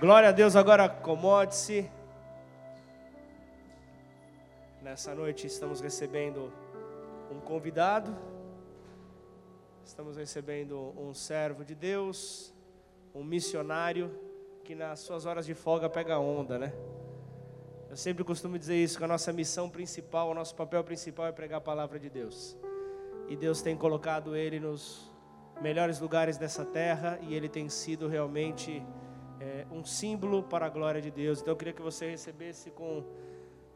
Glória a Deus, agora acomode-se. Nessa noite estamos recebendo um convidado, estamos recebendo um servo de Deus, um missionário que nas suas horas de folga pega onda, né? Eu sempre costumo dizer isso, que a nossa missão principal, o nosso papel principal é pregar a palavra de Deus. E Deus tem colocado ele nos melhores lugares dessa terra e ele tem sido realmente é, um símbolo para a glória de Deus. Então eu queria que você recebesse com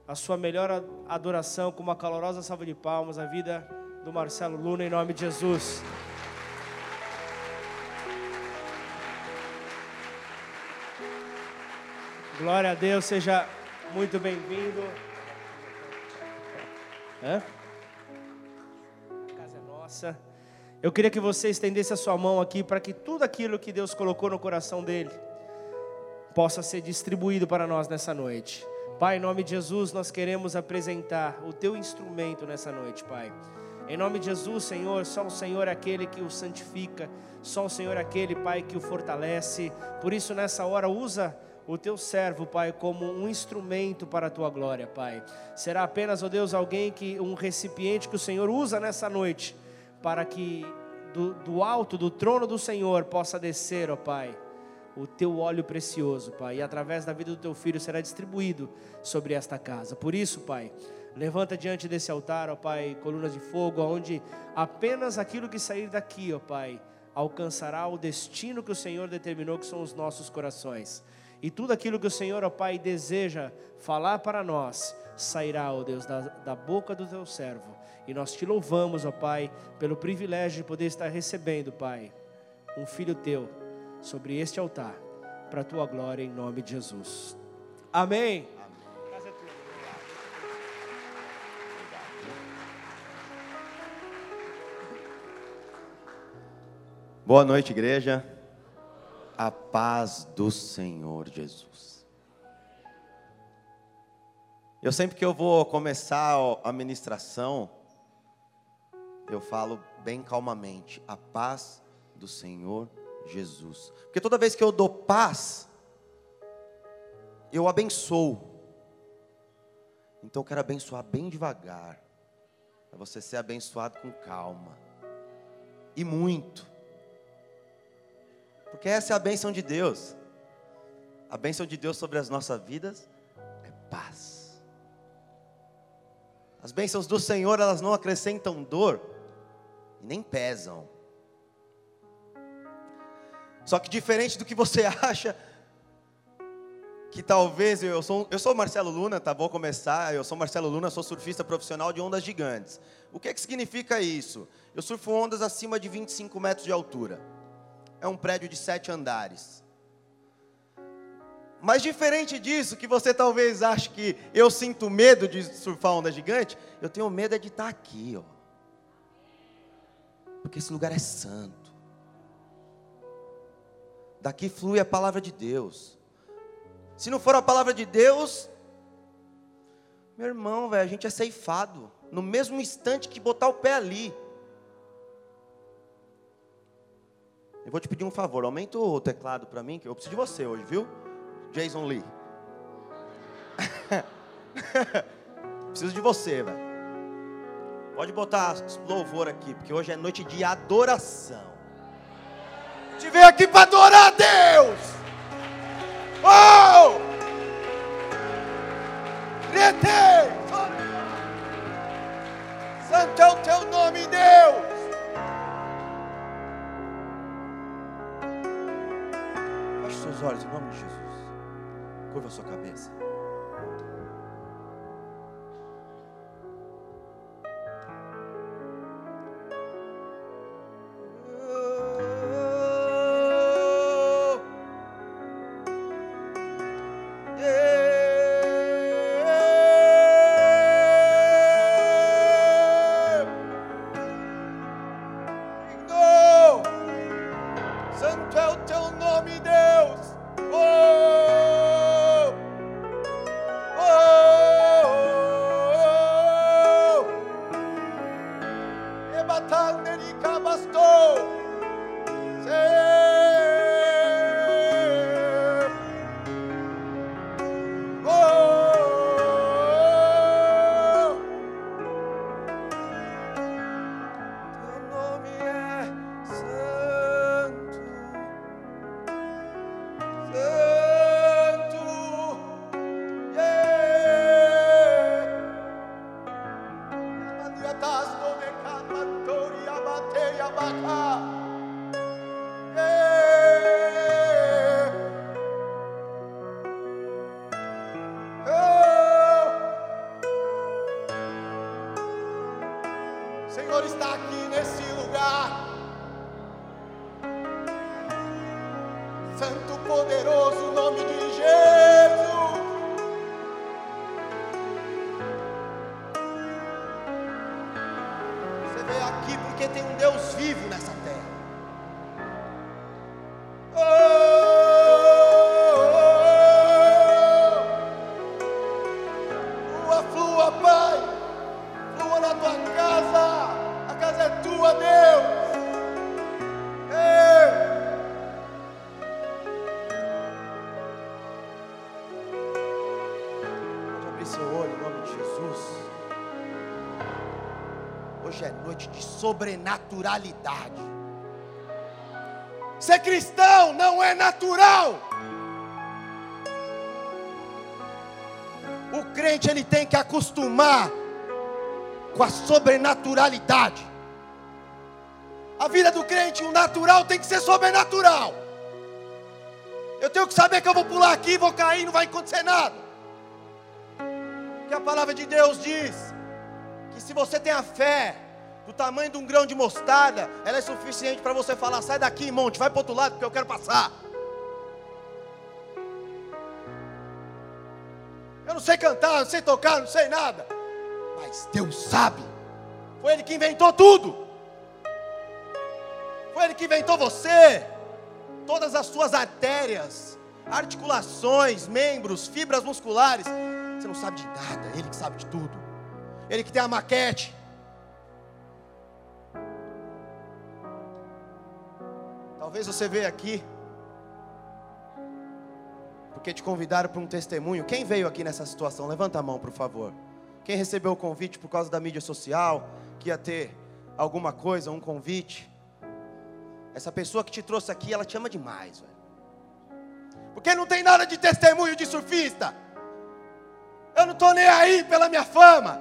a sua melhor adoração, com uma calorosa salva de palmas, a vida do Marcelo Luna, em nome de Jesus. Glória a Deus, seja muito bem-vindo. A casa é nossa. Eu queria que você estendesse a sua mão aqui para que tudo aquilo que Deus colocou no coração dele possa ser distribuído para nós nessa noite. Pai, em nome de Jesus, nós queremos apresentar o teu instrumento nessa noite, Pai. Em nome de Jesus, Senhor, só o Senhor é aquele que o santifica, só o Senhor é aquele, Pai, que o fortalece. Por isso, nessa hora, usa o teu servo, Pai, como um instrumento para a tua glória, Pai. Será apenas, ó oh Deus, alguém que, um recipiente que o Senhor usa nessa noite, para que do, do alto, do trono do Senhor, possa descer, ó oh Pai o teu óleo precioso, Pai, e através da vida do teu filho será distribuído sobre esta casa. Por isso, Pai, levanta diante desse altar, ó Pai, colunas de fogo, onde apenas aquilo que sair daqui, ó Pai, alcançará o destino que o Senhor determinou, que são os nossos corações. E tudo aquilo que o Senhor, ó Pai, deseja falar para nós, sairá, ó Deus, da, da boca do teu servo. E nós te louvamos, ó Pai, pelo privilégio de poder estar recebendo, Pai, um filho teu sobre este altar, para a tua glória, em nome de Jesus. Amém. Boa noite, igreja. A paz do Senhor Jesus. Eu sempre que eu vou começar a ministração, eu falo bem calmamente: a paz do Senhor Jesus. Porque toda vez que eu dou paz, eu abençoo. Então eu quero abençoar bem devagar. Para você ser abençoado com calma. E muito. Porque essa é a bênção de Deus. A bênção de Deus sobre as nossas vidas é paz. As bênçãos do Senhor, elas não acrescentam dor e nem pesam. Só que diferente do que você acha, que talvez eu sou, eu sou Marcelo Luna, tá? Vou começar. Eu sou Marcelo Luna, sou surfista profissional de ondas gigantes. O que, é que significa isso? Eu surfo ondas acima de 25 metros de altura. É um prédio de sete andares. Mas diferente disso, que você talvez ache que eu sinto medo de surfar onda gigante, eu tenho medo é de estar aqui, ó. Porque esse lugar é santo. Daqui flui a palavra de Deus. Se não for a palavra de Deus, meu irmão, velho, a gente é ceifado. No mesmo instante que botar o pé ali. Eu vou te pedir um favor, aumenta o teclado para mim, que eu preciso de você hoje, viu? Jason Lee. preciso de você, velho. Pode botar louvor aqui, porque hoje é noite de adoração gente veio aqui para adorar a Deus. Oh! Santo é o teu nome, Deus. Feche seus olhos em nome de Jesus. Curva sua cabeça. Santo poderoso nome de Jesus. Você veio aqui porque tem um Deus vivo nessa terra. Sobrenaturalidade. Ser cristão não é natural. O crente ele tem que acostumar com a sobrenaturalidade. A vida do crente, o natural tem que ser sobrenatural. Eu tenho que saber que eu vou pular aqui, vou cair, não vai acontecer nada. Que a palavra de Deus diz que se você tem a fé do tamanho de um grão de mostarda, ela é suficiente para você falar: sai daqui, monte, vai para outro lado, porque eu quero passar. Eu não sei cantar, não sei tocar, não sei nada, mas Deus sabe. Foi Ele que inventou tudo. Foi Ele que inventou você, todas as suas artérias, articulações, membros, fibras musculares. Você não sabe de nada, Ele que sabe de tudo. Ele que tem a maquete. Talvez você veja aqui porque te convidaram para um testemunho. Quem veio aqui nessa situação? Levanta a mão, por favor. Quem recebeu o convite por causa da mídia social, que ia ter alguma coisa, um convite. Essa pessoa que te trouxe aqui, ela te ama demais, velho. Porque não tem nada de testemunho de surfista. Eu não estou nem aí pela minha fama.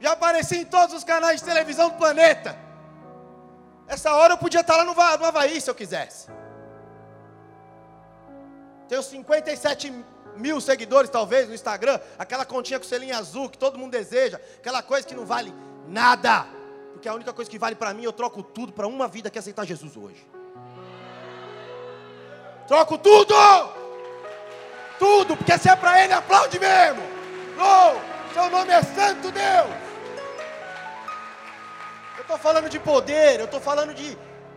Já apareci em todos os canais de televisão do planeta. Essa hora eu podia estar lá no no Havaí se eu quisesse. Tenho 57 mil seguidores, talvez, no Instagram. Aquela continha com selinho azul que todo mundo deseja. Aquela coisa que não vale nada. Porque a única coisa que vale para mim, eu troco tudo para uma vida que é aceitar Jesus hoje. Troco tudo! Tudo, porque se é para Ele, aplaude mesmo. Oh, seu nome é Santo Deus. Estou falando de poder, eu estou falando de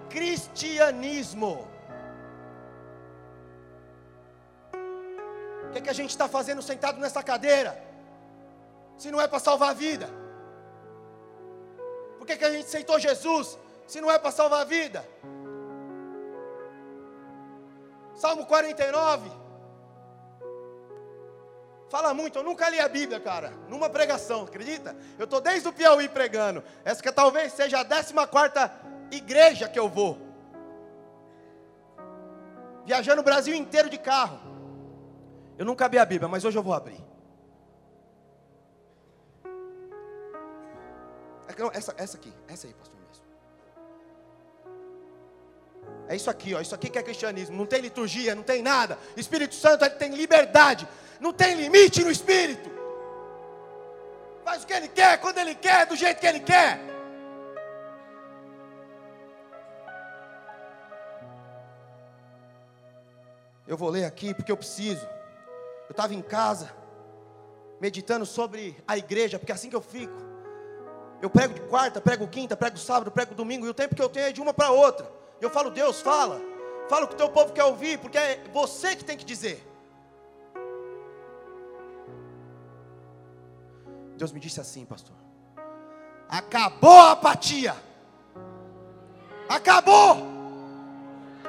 cristianismo. O que, é que a gente está fazendo sentado nessa cadeira? Se não é para salvar a vida? Por que, que a gente aceitou Jesus? Se não é para salvar a vida? Salmo 49. Fala muito, eu nunca li a Bíblia, cara, numa pregação, acredita? Eu estou desde o Piauí pregando. Essa que talvez seja a 14 igreja que eu vou. Viajando o Brasil inteiro de carro. Eu nunca abri a Bíblia, mas hoje eu vou abrir. É Essa, essa aqui, essa aí, pastor É isso aqui, ó. Isso aqui que é cristianismo. Não tem liturgia, não tem nada. Espírito Santo ele tem liberdade. Não tem limite no Espírito. Faz o que ele quer, quando ele quer, do jeito que ele quer. Eu vou ler aqui porque eu preciso. Eu estava em casa, meditando sobre a igreja, porque assim que eu fico. Eu prego de quarta, prego quinta, prego sábado, prego domingo, e o tempo que eu tenho é de uma para outra. Eu falo, Deus, fala. Fala o que o teu povo quer ouvir, porque é você que tem que dizer. Deus me disse assim, pastor. Acabou a apatia. Acabou.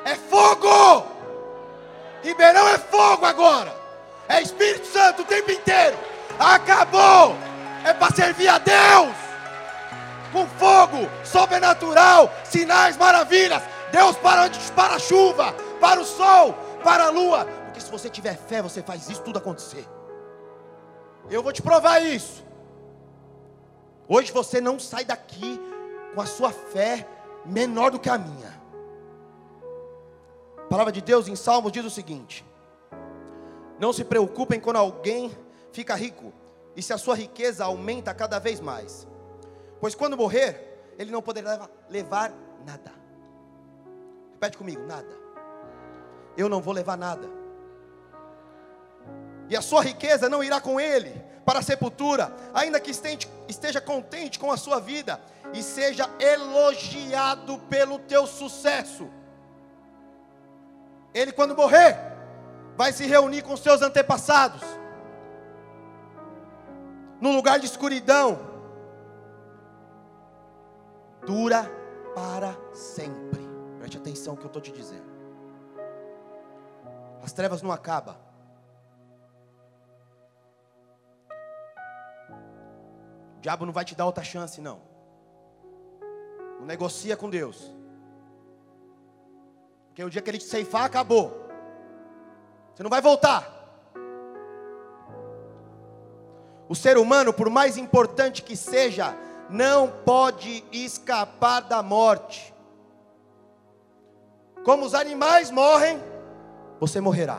É fogo. Ribeirão é fogo agora. É Espírito Santo o tempo inteiro. Acabou. É para servir a Deus. Com fogo sobrenatural, sinais, maravilhas. Deus para, para a chuva, para o sol, para a lua. Porque se você tiver fé, você faz isso tudo acontecer. Eu vou te provar isso. Hoje você não sai daqui com a sua fé menor do que a minha. A palavra de Deus em Salmos diz o seguinte: Não se preocupem quando alguém fica rico e se a sua riqueza aumenta cada vez mais, pois quando morrer, ele não poderá levar nada. Repete comigo: nada. eu não vou levar nada. E a sua riqueza não irá com ele para a sepultura, ainda que esteja contente com a sua vida e seja elogiado pelo teu sucesso. Ele, quando morrer, vai se reunir com seus antepassados, num lugar de escuridão, dura para sempre. Preste atenção no que eu estou te dizendo. As trevas não acabam. O diabo não vai te dar outra chance, não. Não negocia com Deus. Porque o dia que ele te ceifar, acabou. Você não vai voltar. O ser humano, por mais importante que seja, não pode escapar da morte. Como os animais morrem, você morrerá.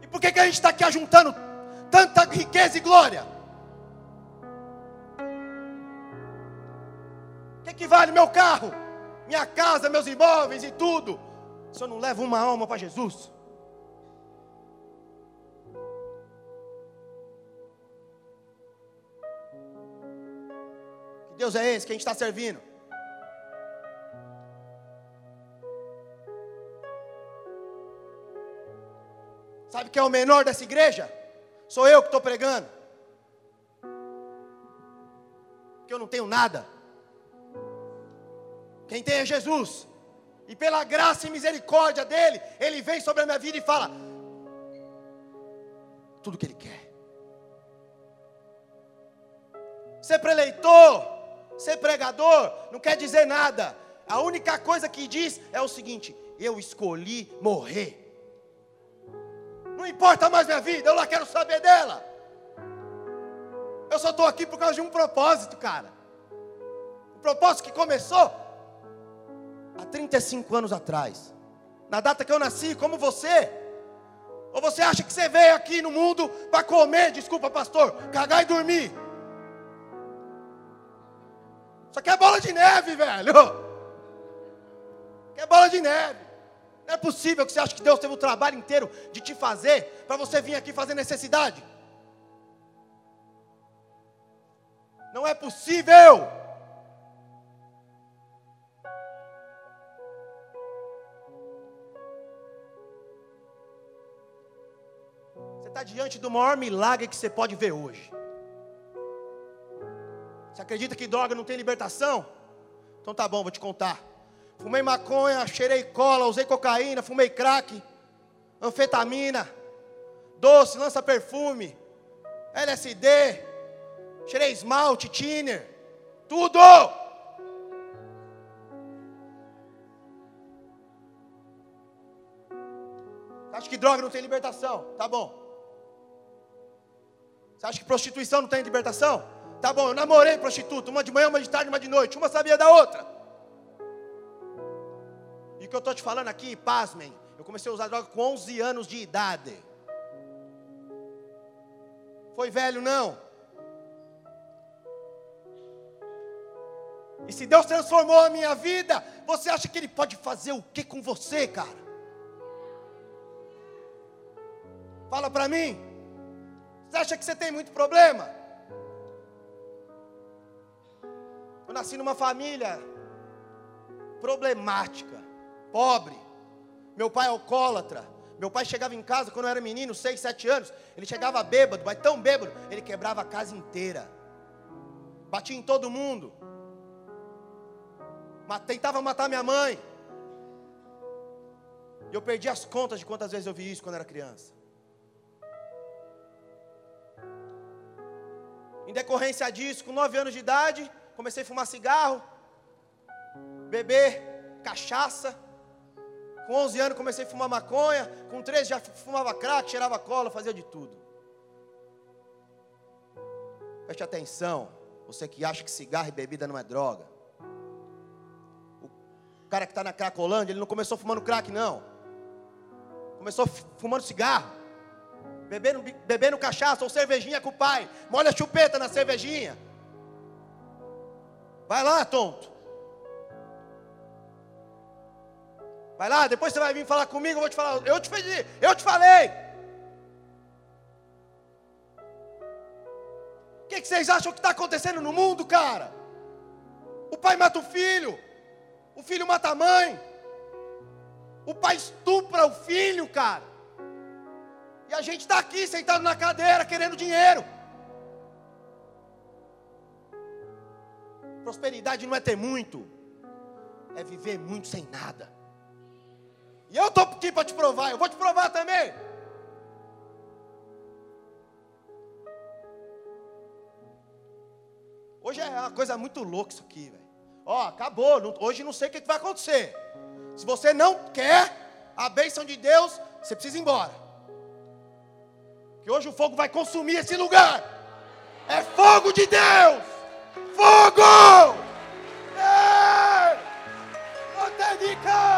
E por que, que a gente está aqui ajuntando tanta riqueza e glória? O que, que vale meu carro, minha casa, meus imóveis e tudo? Se eu não levo uma alma para Jesus? Que Deus é esse que a gente está servindo? Sabe quem é o menor dessa igreja? Sou eu que estou pregando. Que eu não tenho nada. Quem tem é Jesus. E pela graça e misericórdia dele, ele vem sobre a minha vida e fala tudo que ele quer. Ser preleitor, ser pregador, não quer dizer nada. A única coisa que diz é o seguinte: eu escolhi morrer. Não importa mais minha vida, eu lá quero saber dela. Eu só estou aqui por causa de um propósito, cara. Um propósito que começou há 35 anos atrás. Na data que eu nasci, como você. Ou você acha que você veio aqui no mundo para comer, desculpa, pastor, cagar e dormir? Isso aqui é bola de neve, velho. Isso aqui é bola de neve. Não é possível que você ache que Deus teve o trabalho inteiro de te fazer para você vir aqui fazer necessidade. Não é possível. Você está diante do maior milagre que você pode ver hoje. Você acredita que droga não tem libertação? Então tá bom, vou te contar. Fumei maconha, cheirei cola, usei cocaína, fumei crack, anfetamina, doce, lança perfume, LSD, cheirei esmalte, thinner, tudo. Você acha que droga não tem libertação? Tá bom. Você acha que prostituição não tem libertação? Tá bom, eu namorei prostituta, uma de manhã, uma de tarde, uma de noite, uma sabia da outra. Que eu estou te falando aqui, pasmem, eu comecei a usar droga com 11 anos de idade. Foi velho, não. E se Deus transformou a minha vida, você acha que Ele pode fazer o que com você, cara? Fala para mim. Você acha que você tem muito problema? Eu nasci numa família problemática pobre. Meu pai é alcoólatra. Meu pai chegava em casa quando eu era menino, 6, 7 anos. Ele chegava bêbado, mas tão bêbado, ele quebrava a casa inteira. Batia em todo mundo. Tentava matar minha mãe. E eu perdi as contas de quantas vezes eu vi isso quando era criança. Em decorrência disso, com 9 anos de idade, comecei a fumar cigarro, beber cachaça. Com 11 anos comecei a fumar maconha, com 13 já fumava crack, cheirava cola, fazia de tudo. Preste atenção, você que acha que cigarro e bebida não é droga. O cara que está na Cracolândia, ele não começou fumando crack, não. Começou fumando cigarro, bebendo, bebendo cachaça ou cervejinha com o pai. Molha a chupeta na cervejinha. Vai lá, tonto. Vai lá, depois você vai vir falar comigo, eu vou te falar, eu te falei, eu te falei. O que, que vocês acham que está acontecendo no mundo, cara? O pai mata o filho, o filho mata a mãe, o pai estupra o filho, cara. E a gente está aqui sentado na cadeira querendo dinheiro. Prosperidade não é ter muito, é viver muito sem nada. E eu estou aqui para te provar, eu vou te provar também. Hoje é uma coisa muito louca isso aqui, velho. Ó, acabou. Hoje não sei o que vai acontecer. Se você não quer a bênção de Deus, você precisa ir embora. Que hoje o fogo vai consumir esse lugar. É fogo de Deus. Fogo! Ei! Otedica!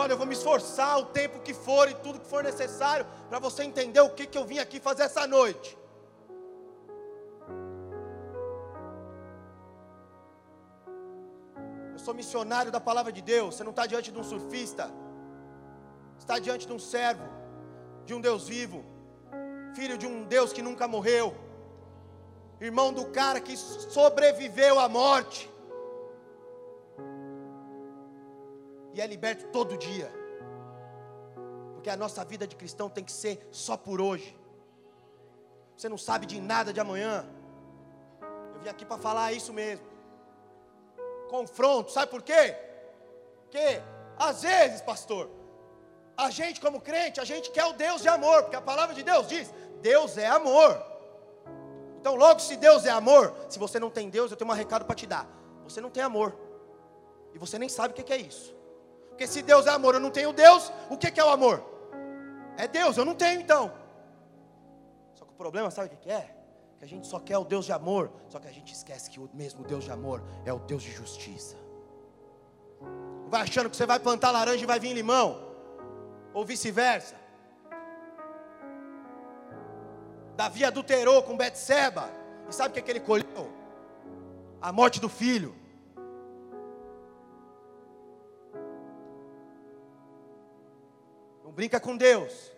Brother, eu vou me esforçar o tempo que for e tudo que for necessário para você entender o que, que eu vim aqui fazer essa noite. Eu sou missionário da palavra de Deus. Você não está diante de um surfista, está diante de um servo, de um Deus vivo, filho de um Deus que nunca morreu, irmão do cara que sobreviveu à morte. É liberto todo dia. Porque a nossa vida de cristão tem que ser só por hoje. Você não sabe de nada de amanhã. Eu vim aqui para falar isso mesmo. Confronto, sabe por quê? Porque às vezes, pastor, a gente como crente, a gente quer o Deus de amor, porque a palavra de Deus diz: Deus é amor. Então, logo se Deus é amor, se você não tem Deus, eu tenho um recado para te dar. Você não tem amor. E você nem sabe o que é isso. Porque se Deus é amor, eu não tenho Deus, o que é o amor? É Deus, eu não tenho então. Só que o problema, sabe o que é? Que a gente só quer o Deus de amor, só que a gente esquece que o mesmo Deus de amor é o Deus de justiça. Vai achando que você vai plantar laranja e vai vir limão, ou vice-versa. Davi adulterou com Betseba, e sabe o que, é que ele colheu? A morte do filho. Não brinca com Deus.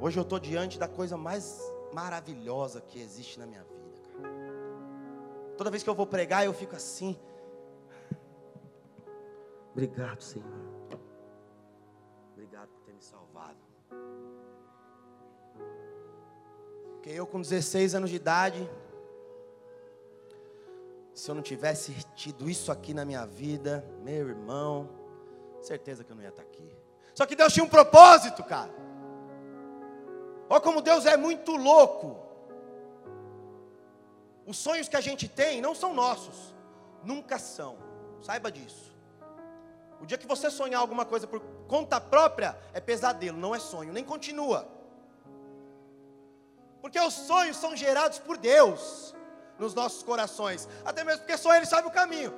Hoje eu estou diante da coisa mais maravilhosa que existe na minha vida, cara. Toda vez que eu vou pregar, eu fico assim. Obrigado, Senhor. Obrigado por ter me salvado. Porque eu, com 16 anos de idade, se eu não tivesse tido isso aqui na minha vida, meu irmão, certeza que eu não ia estar aqui. Só que Deus tinha um propósito, cara. Olha como Deus é muito louco. Os sonhos que a gente tem não são nossos, nunca são. Saiba disso. O dia que você sonhar alguma coisa por conta própria, é pesadelo, não é sonho, nem continua. Porque os sonhos são gerados por Deus nos nossos corações, até mesmo porque só Ele sabe o caminho.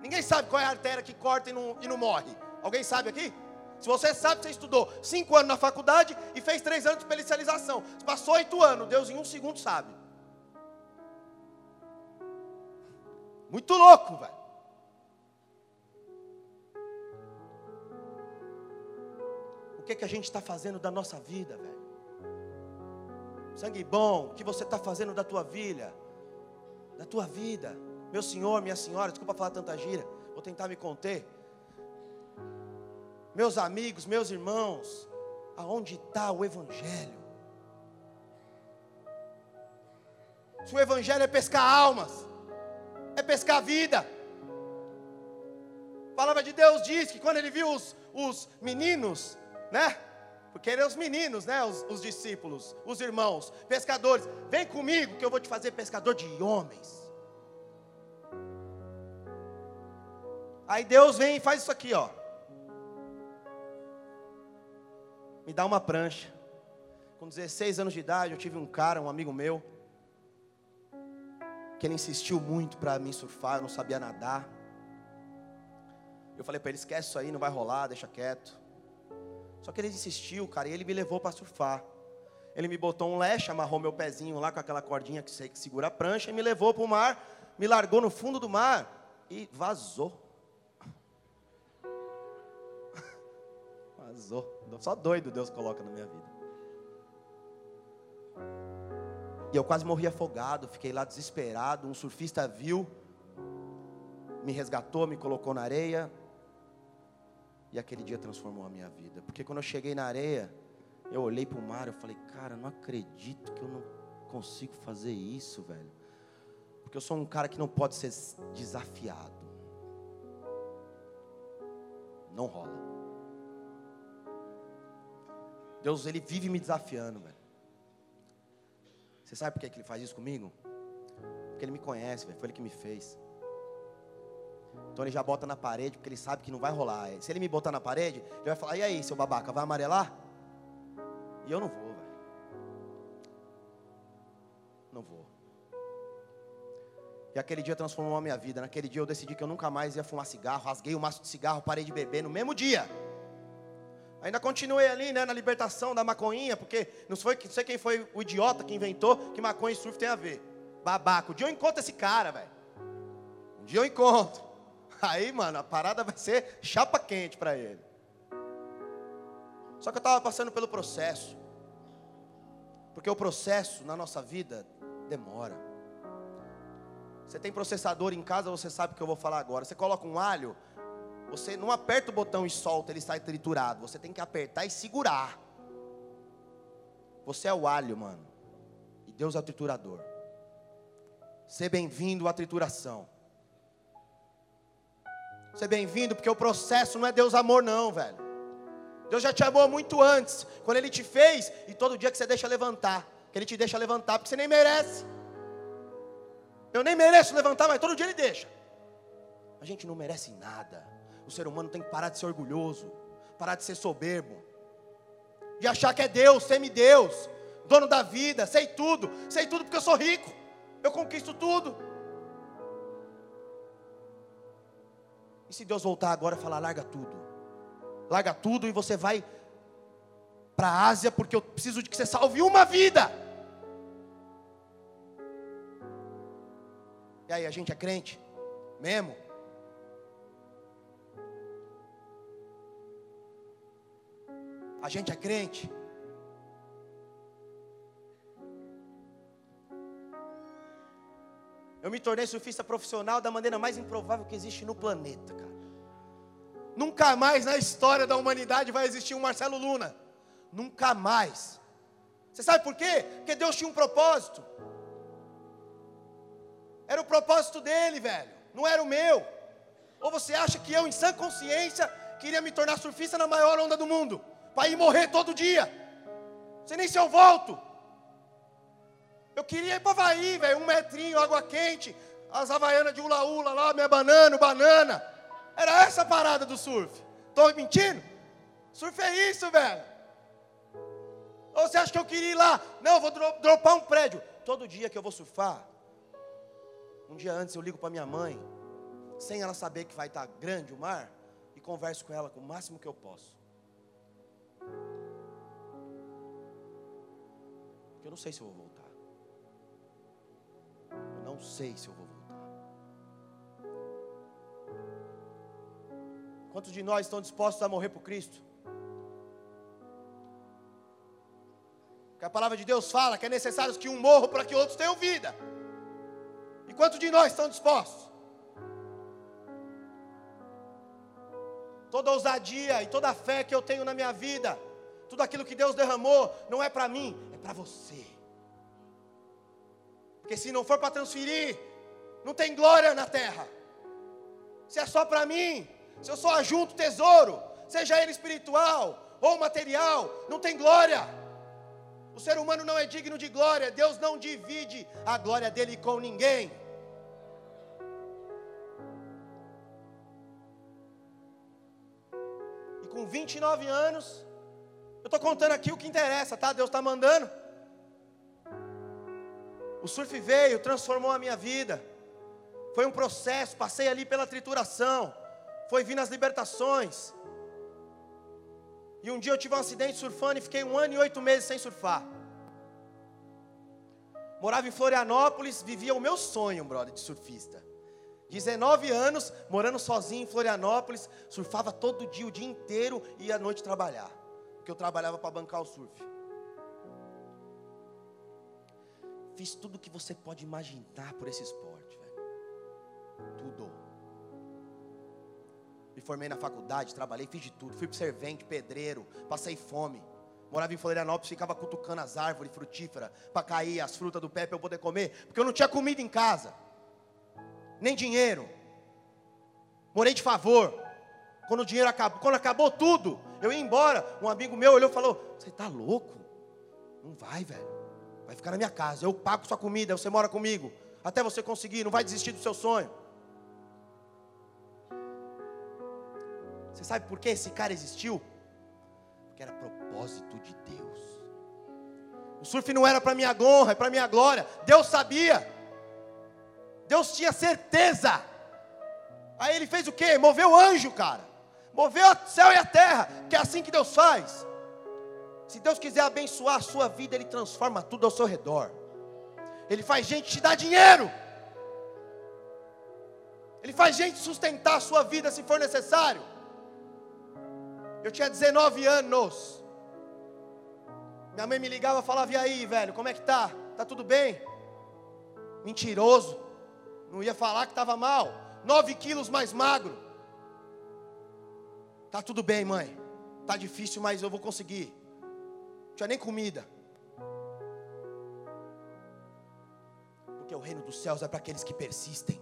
Ninguém sabe qual é a artéria que corta e não, e não morre. Alguém sabe aqui? Se você sabe, você estudou cinco anos na faculdade e fez três anos de especialização. Você passou oito anos, Deus em um segundo sabe. Muito louco, velho. O que, é que a gente está fazendo da nossa vida, velho? Sangue bom, o que você está fazendo da tua vida? Da tua vida. Meu senhor, minha senhora, desculpa falar tanta gira, vou tentar me conter. Meus amigos, meus irmãos, aonde está o Evangelho? Se o Evangelho é pescar almas, é pescar vida. A palavra de Deus diz que quando ele viu os, os meninos, né? Porque eram os meninos, né? Os, os, discípulos, os irmãos, pescadores. Vem comigo que eu vou te fazer pescador de homens. Aí Deus vem e faz isso aqui, ó. Me dá uma prancha. Com 16 anos de idade, eu tive um cara, um amigo meu, que ele insistiu muito para mim surfar, eu não sabia nadar. Eu falei para ele: esquece isso aí, não vai rolar, deixa quieto. Só que ele insistiu, cara, e ele me levou para surfar. Ele me botou um leche, amarrou meu pezinho lá com aquela cordinha que segura a prancha e me levou para o mar, me largou no fundo do mar e vazou. Vazou. Só doido Deus coloca na minha vida. E eu quase morri afogado, fiquei lá desesperado. Um surfista viu, me resgatou, me colocou na areia. E aquele dia transformou a minha vida. Porque quando eu cheguei na areia, eu olhei para o mar, eu falei, cara, não acredito que eu não consigo fazer isso, velho. Porque eu sou um cara que não pode ser desafiado. Não rola. Deus, ele vive me desafiando, velho. Você sabe por que ele faz isso comigo? Porque ele me conhece, velho. Foi ele que me fez. Então ele já bota na parede, porque ele sabe que não vai rolar. Se ele me botar na parede, ele vai falar: e aí, seu babaca, vai amarelar? E eu não vou, velho. Não vou. E aquele dia transformou a minha vida. Naquele dia eu decidi que eu nunca mais ia fumar cigarro. Rasguei o maço de cigarro, parei de beber no mesmo dia. Ainda continuei ali, né, na libertação da maconhinha, porque não, foi, não sei quem foi o idiota que inventou que maconha e surf tem a ver. Babaca. Um dia eu encontro esse cara, velho. Um dia eu encontro. Aí, mano, a parada vai ser chapa quente para ele. Só que eu estava passando pelo processo. Porque o processo na nossa vida demora. Você tem processador em casa, você sabe o que eu vou falar agora. Você coloca um alho, você não aperta o botão e solta, ele sai triturado. Você tem que apertar e segurar. Você é o alho, mano. E Deus é o triturador. Seja bem-vindo à trituração. Seja bem-vindo, porque o processo não é Deus amor, não, velho. Deus já te amou muito antes, quando Ele te fez, e todo dia que você deixa levantar, que Ele te deixa levantar, porque você nem merece. Eu nem mereço levantar, mas todo dia Ele deixa. A gente não merece nada. O ser humano tem que parar de ser orgulhoso, parar de ser soberbo, de achar que é Deus, semi-Deus, dono da vida, sei tudo, sei tudo porque eu sou rico, eu conquisto tudo. E se Deus voltar agora e falar, larga tudo, larga tudo e você vai para a Ásia, porque eu preciso de que você salve uma vida. E aí, a gente é crente? Mesmo? A gente é crente? Eu me tornei surfista profissional da maneira mais improvável que existe no planeta, cara. Nunca mais na história da humanidade vai existir um Marcelo Luna. Nunca mais. Você sabe por quê? Porque Deus tinha um propósito. Era o propósito dele, velho. Não era o meu. Ou você acha que eu, em sã consciência, queria me tornar surfista na maior onda do mundo? Para ir morrer todo dia? Sei nem se eu volto. Eu queria ir para Havaí, velho, um metrinho, água quente, as havaianas de ula-ula lá, minha banana, banana. Era essa a parada do surf. Estou mentindo? Surf é isso, velho. Ou você acha que eu queria ir lá? Não, eu vou dropar um prédio. Todo dia que eu vou surfar, um dia antes eu ligo para minha mãe, sem ela saber que vai estar tá grande o mar, e converso com ela com o máximo que eu posso. Eu não sei se eu vou voltar. Sei se eu vou voltar. Quantos de nós estão dispostos a morrer por Cristo? Que a palavra de Deus fala que é necessário que um morra para que outros tenham vida. E quantos de nós estão dispostos? Toda ousadia e toda a fé que eu tenho na minha vida, tudo aquilo que Deus derramou, não é para mim, é para você. Porque se não for para transferir, não tem glória na terra. Se é só para mim, se eu só ajunto tesouro, seja ele espiritual ou material, não tem glória. O ser humano não é digno de glória, Deus não divide a glória dele com ninguém. E com 29 anos, eu estou contando aqui o que interessa, tá? Deus está mandando. O surf veio, transformou a minha vida. Foi um processo, passei ali pela trituração. foi vir nas libertações. E um dia eu tive um acidente surfando e fiquei um ano e oito meses sem surfar. Morava em Florianópolis, vivia o meu sonho, brother, de surfista. 19 anos, morando sozinho em Florianópolis, surfava todo dia, o dia inteiro e à noite trabalhar. Porque eu trabalhava para bancar o surf. Fiz tudo o que você pode imaginar por esse esporte, velho. Tudo. Me formei na faculdade, trabalhei, fiz de tudo. Fui servente, pedreiro, passei fome. Morava em Florianópolis, ficava cutucando as árvores frutíferas para cair as frutas do pé para eu poder comer, porque eu não tinha comida em casa, nem dinheiro. Morei de favor. Quando o dinheiro acabou, quando acabou tudo, eu ia embora. Um amigo meu olhou e falou: Você está louco? Não vai, velho. Vai ficar na minha casa. Eu pago sua comida, você mora comigo. Até você conseguir, não vai desistir do seu sonho. Você sabe por que esse cara existiu? Porque era propósito de Deus. O surf não era para minha honra, é para minha glória. Deus sabia. Deus tinha certeza. Aí ele fez o quê? Moveu o anjo, cara. Moveu o céu e a terra, que é assim que Deus faz. Se Deus quiser abençoar a sua vida, Ele transforma tudo ao seu redor. Ele faz gente te dar dinheiro. Ele faz gente sustentar a sua vida se for necessário. Eu tinha 19 anos. Minha mãe me ligava e falava: E aí, velho, como é que tá? Tá tudo bem? Mentiroso. Não ia falar que estava mal. 9 quilos mais magro. Tá tudo bem, mãe. Tá difícil, mas eu vou conseguir. Tinha nem comida. Porque o reino dos céus é para aqueles que persistem.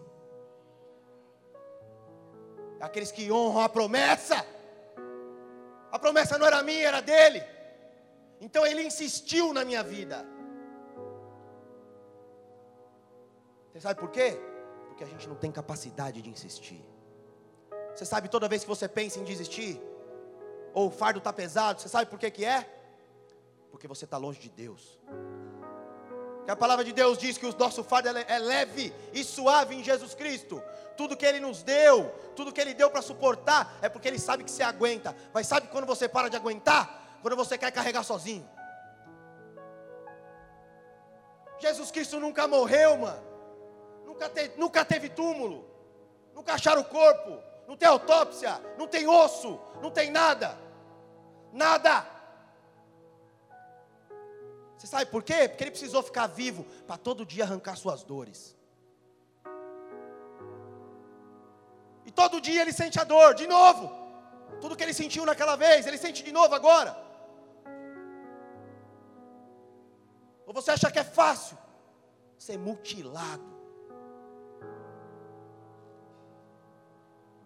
É aqueles que honram a promessa. A promessa não era minha, era dele. Então ele insistiu na minha vida. Você sabe por quê? Porque a gente não tem capacidade de insistir. Você sabe toda vez que você pensa em desistir, ou o fardo está pesado, você sabe por que, que é? Porque você está longe de Deus. Que a palavra de Deus diz que o nosso fardo é leve e suave em Jesus Cristo. Tudo que Ele nos deu, tudo que Ele deu para suportar, é porque Ele sabe que você aguenta. Mas sabe quando você para de aguentar? Quando você quer carregar sozinho. Jesus Cristo nunca morreu, mano. Nunca, te, nunca teve túmulo. Nunca acharam o corpo. Não tem autópsia. Não tem osso. Não tem nada. Nada. Você sabe por quê? Porque ele precisou ficar vivo para todo dia arrancar suas dores. E todo dia ele sente a dor, de novo. Tudo que ele sentiu naquela vez, ele sente de novo agora. Ou você acha que é fácil ser mutilado?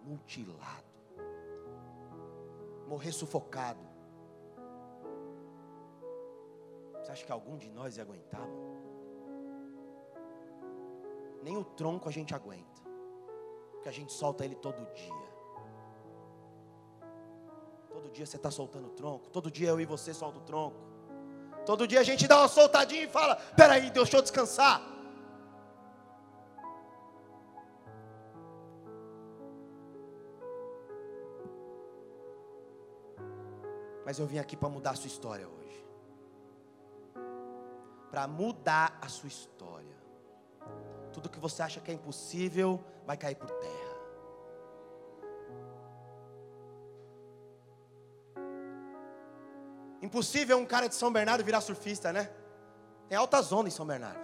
Mutilado. Morrer sufocado Você acha que algum de nós ia aguentar? Mano? Nem o tronco a gente aguenta. Porque a gente solta ele todo dia. Todo dia você está soltando o tronco. Todo dia eu e você solta o tronco. Todo dia a gente dá uma soltadinha e fala: Peraí, deixa eu descansar. Mas eu vim aqui para mudar a sua história hoje para mudar a sua história. Tudo que você acha que é impossível vai cair por terra. Impossível um cara de São Bernardo virar surfista, né? Tem alta zona em São Bernardo.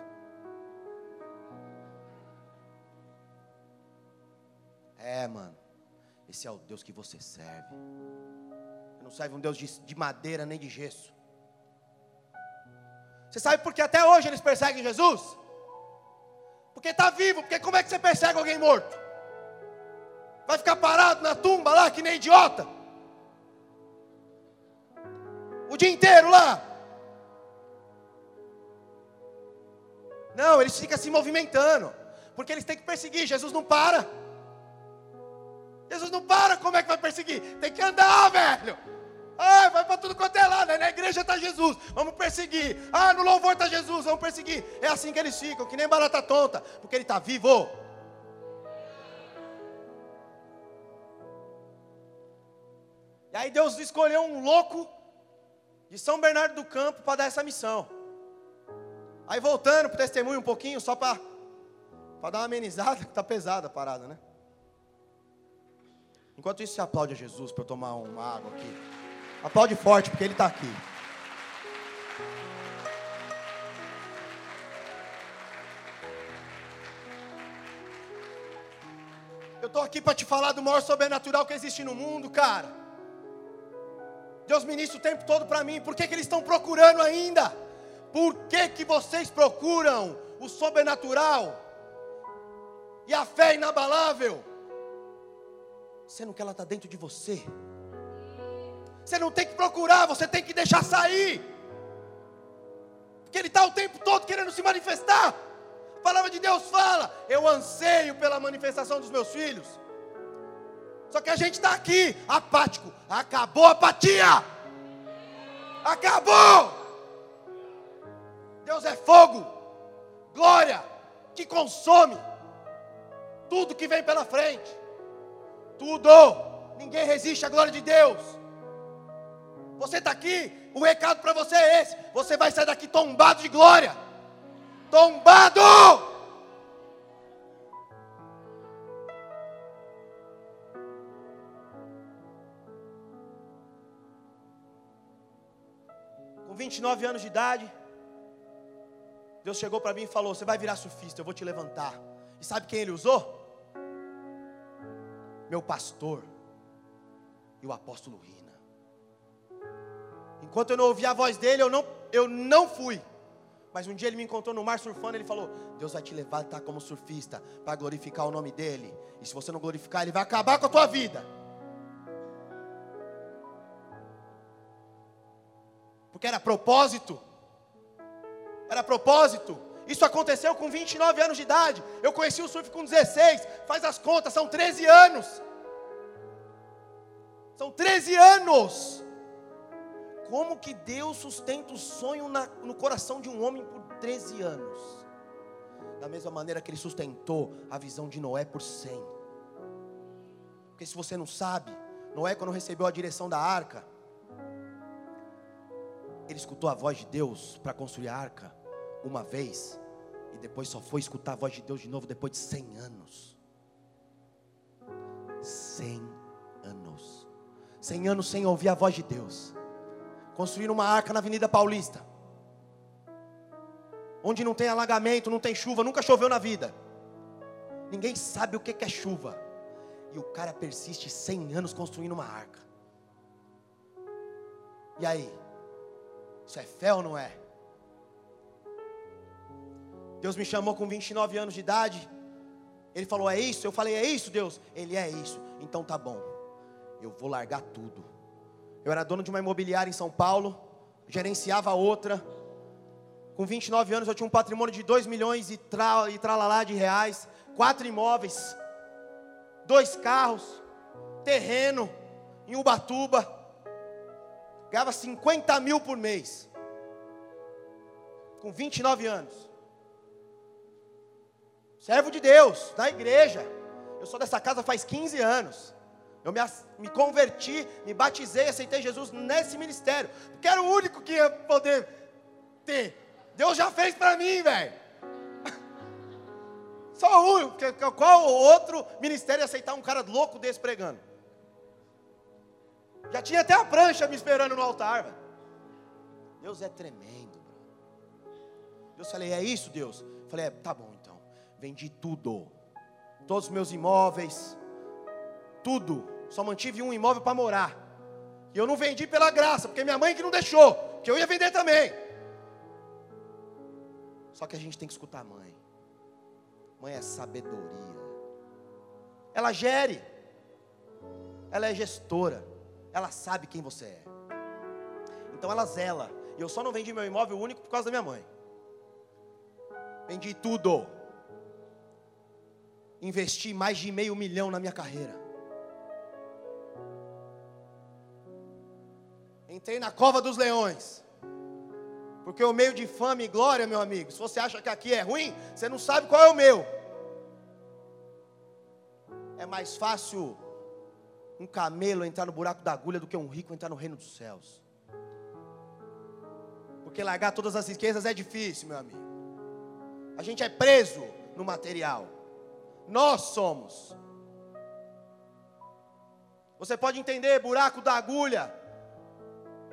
É, mano. Esse é o Deus que você serve. Não serve um Deus de, de madeira nem de gesso. Você sabe por que até hoje eles perseguem Jesus? Porque está vivo, porque como é que você persegue alguém morto? Vai ficar parado na tumba lá que nem idiota? O dia inteiro lá? Não, eles ficam se movimentando, porque eles têm que perseguir, Jesus não para. Jesus não para, como é que vai perseguir? Tem que andar, velho. Ah, vai para tudo quanto é lado. Na igreja está Jesus, vamos perseguir. Ah, no louvor está Jesus, vamos perseguir. É assim que eles ficam, que nem barata tonta, porque ele está vivo. E aí Deus escolheu um louco de São Bernardo do Campo para dar essa missão. Aí voltando para o testemunho um pouquinho, só para dar uma amenizada, que está pesada a parada, né? Enquanto isso, você aplaude a Jesus para eu tomar uma água aqui. Aplaude forte, porque Ele está aqui. Eu estou aqui para te falar do maior sobrenatural que existe no mundo, cara. Deus ministra o tempo todo para mim. Por que, que eles estão procurando ainda? Por que, que vocês procuram o sobrenatural e a fé inabalável? Sendo que ela está dentro de você. Você não tem que procurar, você tem que deixar sair. Porque Ele está o tempo todo querendo se manifestar. A palavra de Deus fala: Eu anseio pela manifestação dos meus filhos. Só que a gente está aqui, apático. Acabou a apatia. Acabou. Deus é fogo, glória, que consome tudo que vem pela frente. Tudo. Ninguém resiste à glória de Deus. Você está aqui, o recado para você é esse: você vai sair daqui tombado de glória tombado. Com 29 anos de idade, Deus chegou para mim e falou: Você vai virar surfista, eu vou te levantar. E sabe quem ele usou? Meu pastor e o apóstolo Rina. Enquanto eu não ouvi a voz dele, eu não, eu não fui. Mas um dia ele me encontrou no mar surfando, ele falou: Deus vai te levar tá como surfista para glorificar o nome dele. E se você não glorificar, ele vai acabar com a tua vida. Porque era propósito. Era propósito. Isso aconteceu com 29 anos de idade. Eu conheci o surf com 16. Faz as contas, são 13 anos. São 13 anos. Como que Deus sustenta o sonho na, no coração de um homem por 13 anos? Da mesma maneira que ele sustentou a visão de Noé por 100. Porque se você não sabe, Noé, quando recebeu a direção da arca, ele escutou a voz de Deus para construir a arca uma vez, e depois só foi escutar a voz de Deus de novo depois de 100 anos. 100 anos. 100 anos sem ouvir a voz de Deus. Construíram uma arca na Avenida Paulista. Onde não tem alagamento, não tem chuva, nunca choveu na vida. Ninguém sabe o que é chuva. E o cara persiste 100 anos construindo uma arca. E aí? Isso é fé ou não é? Deus me chamou com 29 anos de idade. Ele falou: É isso? Eu falei: É isso, Deus? Ele é isso. Então tá bom. Eu vou largar tudo eu era dono de uma imobiliária em São Paulo, gerenciava outra. Com 29 anos eu tinha um patrimônio de 2 milhões e, tra, e tralalá de reais, quatro imóveis, dois carros, terreno em Ubatuba. Ganhava 50 mil por mês. Com 29 anos. Servo de Deus, da igreja. Eu sou dessa casa faz 15 anos. Eu me, me converti, me batizei, aceitei Jesus nesse ministério. Porque era o único que ia poder ter. Deus já fez para mim, velho. Só o único. Qual outro ministério ia aceitar um cara louco desse pregando? Já tinha até a prancha me esperando no altar, velho. Deus é tremendo. Deus falei, é isso, Deus? Falei, é, tá bom então. Vendi tudo. Todos os meus imóveis, tudo. Só mantive um imóvel para morar. E eu não vendi pela graça, porque minha mãe que não deixou, que eu ia vender também. Só que a gente tem que escutar a mãe. Mãe é sabedoria. Ela gere. Ela é gestora. Ela sabe quem você é. Então ela zela. E eu só não vendi meu imóvel único por causa da minha mãe. Vendi tudo. Investi mais de meio milhão na minha carreira. Entrei na cova dos leões. Porque o meio de fama e glória, meu amigo, se você acha que aqui é ruim, você não sabe qual é o meu. É mais fácil um camelo entrar no buraco da agulha do que um rico entrar no reino dos céus. Porque largar todas as riquezas é difícil, meu amigo. A gente é preso no material. Nós somos. Você pode entender buraco da agulha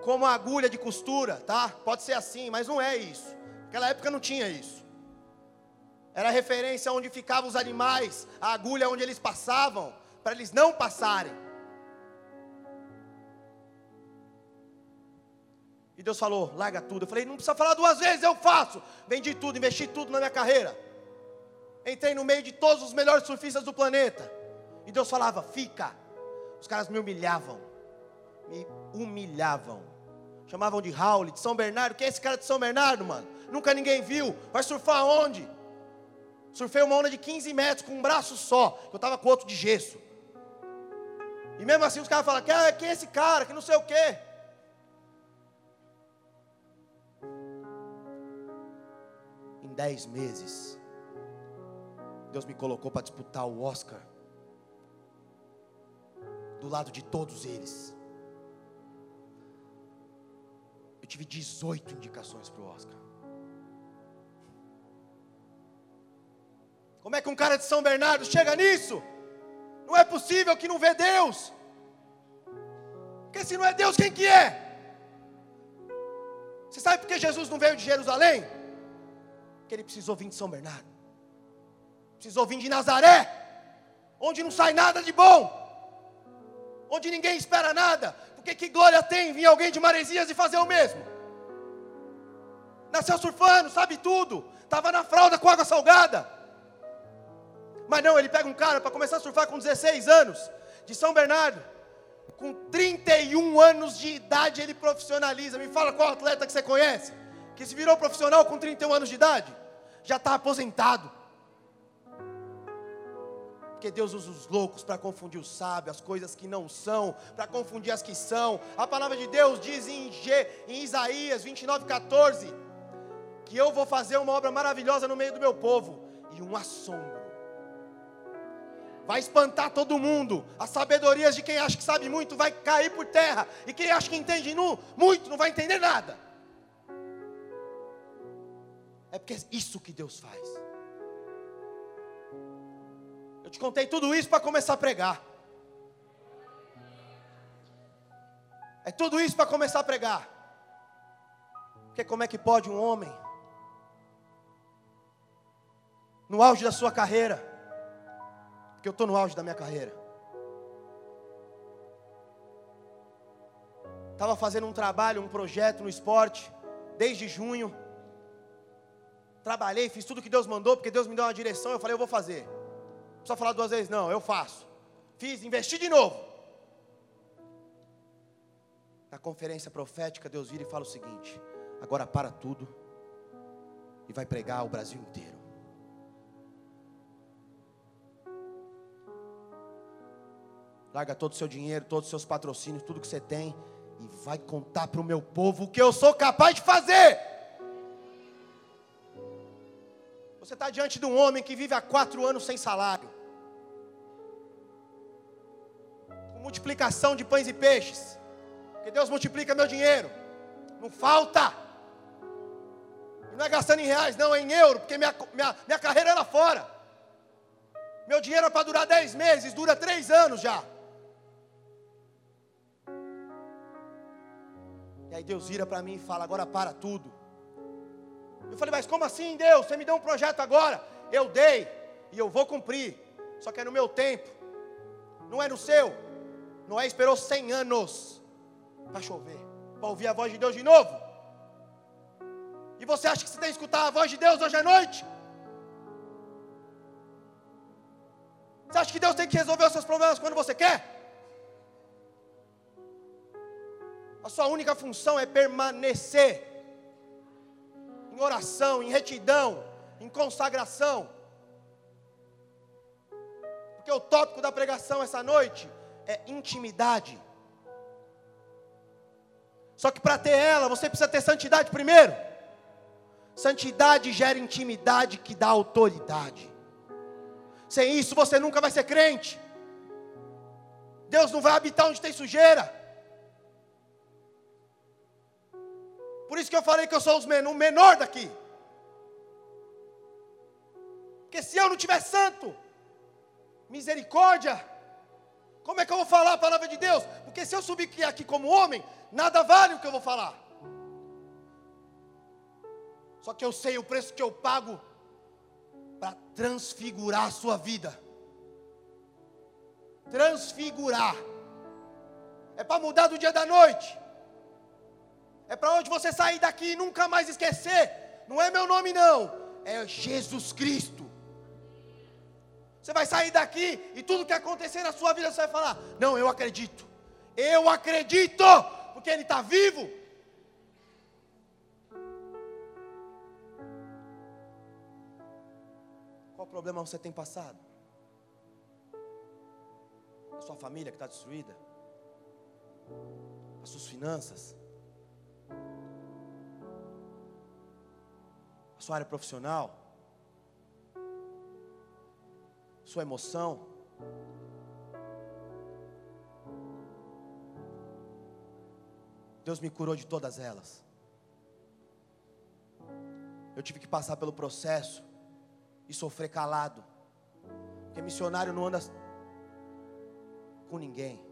como agulha de costura, tá? Pode ser assim, mas não é isso. Naquela época não tinha isso. Era referência onde ficavam os animais, a agulha onde eles passavam, para eles não passarem. E Deus falou: larga tudo. Eu falei: não precisa falar duas vezes, eu faço. Vendi tudo, investi tudo na minha carreira. Entrei no meio de todos os melhores surfistas do planeta. E Deus falava: fica. Os caras me humilhavam. Me humilhavam. Chamavam de Raul, de São Bernardo. Quem é esse cara de São Bernardo, mano? Nunca ninguém viu. Vai surfar onde? Surfei uma onda de 15 metros com um braço só. Eu estava com outro de gesso. E mesmo assim os caras falam: é, quem é esse cara? Que não sei o quê. Em 10 meses, Deus me colocou para disputar o Oscar do lado de todos eles. Eu tive 18 indicações para o Oscar. Como é que um cara de São Bernardo chega nisso? Não é possível que não vê Deus. Porque se não é Deus, quem que é? Você sabe por que Jesus não veio de Jerusalém? Porque ele precisou vir de São Bernardo. Precisou vir de Nazaré, onde não sai nada de bom onde ninguém espera nada, porque que glória tem vir alguém de Maresias e fazer o mesmo? Nasceu surfando, sabe tudo, estava na fralda com água salgada. Mas não, ele pega um cara para começar a surfar com 16 anos, de São Bernardo, com 31 anos de idade ele profissionaliza. Me fala qual atleta que você conhece, que se virou profissional com 31 anos de idade, já está aposentado. Porque Deus usa os loucos para confundir os sábios, as coisas que não são, para confundir as que são. A palavra de Deus diz em, G, em Isaías 29, 14: que eu vou fazer uma obra maravilhosa no meio do meu povo, e um assombro. Vai espantar todo mundo. As sabedorias de quem acha que sabe muito vai cair por terra. E quem acha que entende muito não vai entender nada. É porque é isso que Deus faz. Eu te contei tudo isso para começar a pregar. É tudo isso para começar a pregar. Porque como é que pode um homem, no auge da sua carreira, porque eu estou no auge da minha carreira, estava fazendo um trabalho, um projeto no esporte, desde junho, trabalhei, fiz tudo que Deus mandou, porque Deus me deu uma direção, eu falei, eu vou fazer precisa falar duas vezes, não, eu faço. Fiz, investi de novo. Na conferência profética, Deus vira e fala o seguinte: agora para tudo e vai pregar o Brasil inteiro. Larga todo o seu dinheiro, todos os seus patrocínios, tudo que você tem, e vai contar para o meu povo o que eu sou capaz de fazer. Você está diante de um homem que vive há quatro anos sem salário. Multiplicação de pães e peixes. Que Deus multiplica meu dinheiro. Não falta. Não é gastando em reais, não, é em euro, porque minha, minha, minha carreira era fora. Meu dinheiro é para durar 10 meses, dura 3 anos já. E aí Deus vira para mim e fala: agora para tudo. Eu falei, mas como assim, Deus? Você me deu um projeto agora? Eu dei, e eu vou cumprir. Só que é no meu tempo, não é no seu. Noé esperou 100 anos para chover, para ouvir a voz de Deus de novo. E você acha que você tem que escutar a voz de Deus hoje à noite? Você acha que Deus tem que resolver os seus problemas quando você quer? A sua única função é permanecer em oração, em retidão, em consagração. Porque o tópico da pregação essa noite é intimidade. Só que para ter ela, você precisa ter santidade primeiro. Santidade gera intimidade que dá autoridade. Sem isso, você nunca vai ser crente. Deus não vai habitar onde tem sujeira. Por isso que eu falei que eu sou o menor daqui. Porque se eu não tiver santo, misericórdia, como é que eu vou falar a palavra de Deus? Porque se eu subir aqui como homem, nada vale o que eu vou falar. Só que eu sei o preço que eu pago para transfigurar a sua vida. Transfigurar. É para mudar do dia da noite. É para onde você sair daqui e nunca mais esquecer. Não é meu nome não, é Jesus Cristo. Você vai sair daqui e tudo que acontecer na sua vida você vai falar: Não, eu acredito. Eu acredito, porque Ele está vivo. Qual problema você tem passado? A sua família que está destruída? As suas finanças? A sua área profissional? Sua emoção. Deus me curou de todas elas. Eu tive que passar pelo processo e sofrer calado. Porque missionário não anda com ninguém.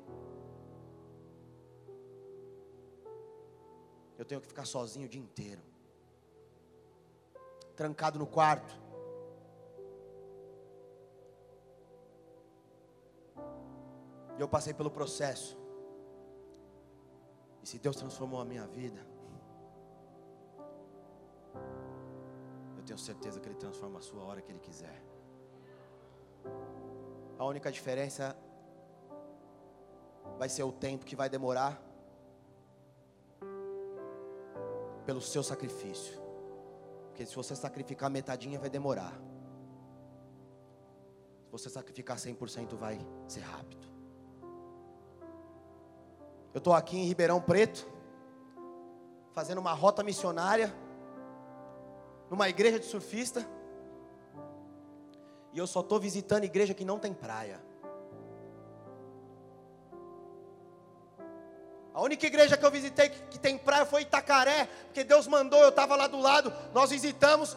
Eu tenho que ficar sozinho o dia inteiro. Trancado no quarto. E eu passei pelo processo. E se Deus transformou a minha vida, eu tenho certeza que Ele transforma a sua hora que Ele quiser. A única diferença vai ser o tempo que vai demorar pelo seu sacrifício. Porque se você sacrificar metadinha, vai demorar. Se você sacrificar 100%, vai ser rápido. Eu estou aqui em Ribeirão Preto, fazendo uma rota missionária, numa igreja de surfista, e eu só estou visitando igreja que não tem praia. A única igreja que eu visitei que tem praia foi Itacaré, porque Deus mandou, eu estava lá do lado, nós visitamos,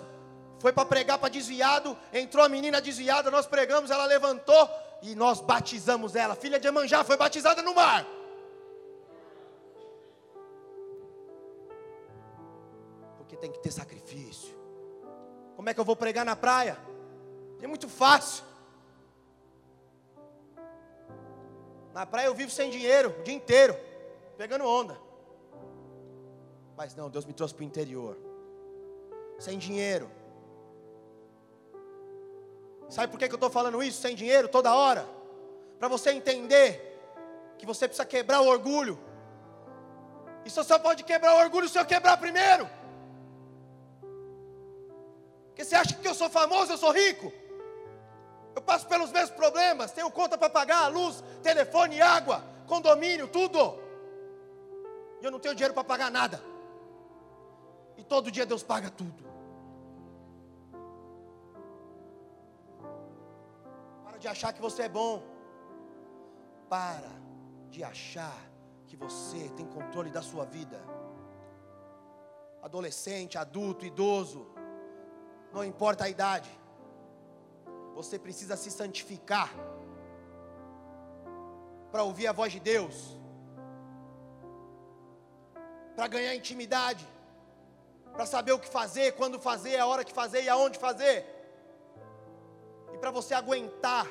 foi para pregar para desviado, entrou a menina desviada, nós pregamos, ela levantou e nós batizamos ela. Filha de Emanjá foi batizada no mar. Tem que ter sacrifício. Como é que eu vou pregar na praia? É muito fácil. Na praia eu vivo sem dinheiro o dia inteiro, pegando onda. Mas não, Deus me trouxe para o interior, sem dinheiro. Sabe por que, que eu estou falando isso? Sem dinheiro toda hora? Para você entender que você precisa quebrar o orgulho. E só pode quebrar o orgulho se eu quebrar primeiro. Porque você acha que eu sou famoso, eu sou rico? Eu passo pelos mesmos problemas, tenho conta para pagar, luz, telefone, água, condomínio, tudo. E eu não tenho dinheiro para pagar nada. E todo dia Deus paga tudo. Para de achar que você é bom. Para de achar que você tem controle da sua vida. Adolescente, adulto, idoso não importa a idade, você precisa se santificar para ouvir a voz de Deus, para ganhar intimidade, para saber o que fazer, quando fazer, a hora que fazer e aonde fazer, e para você aguentar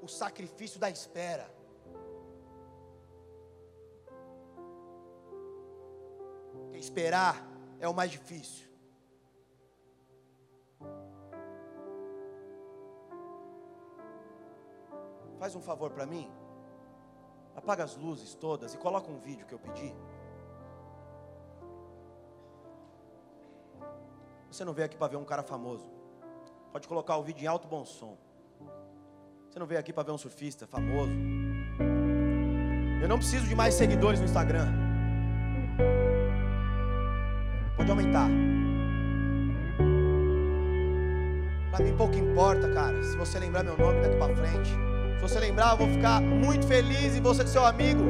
o sacrifício da espera. Porque esperar é o mais difícil. Faz um favor para mim? Apaga as luzes todas e coloca um vídeo que eu pedi. Você não veio aqui para ver um cara famoso. Pode colocar o vídeo em alto bom som. Você não veio aqui para ver um surfista famoso. Eu não preciso de mais seguidores no Instagram. Pode aumentar. Para mim pouco importa, cara. Se você lembrar meu nome daqui para frente Se você lembrar, eu vou ficar muito feliz e você seu amigo.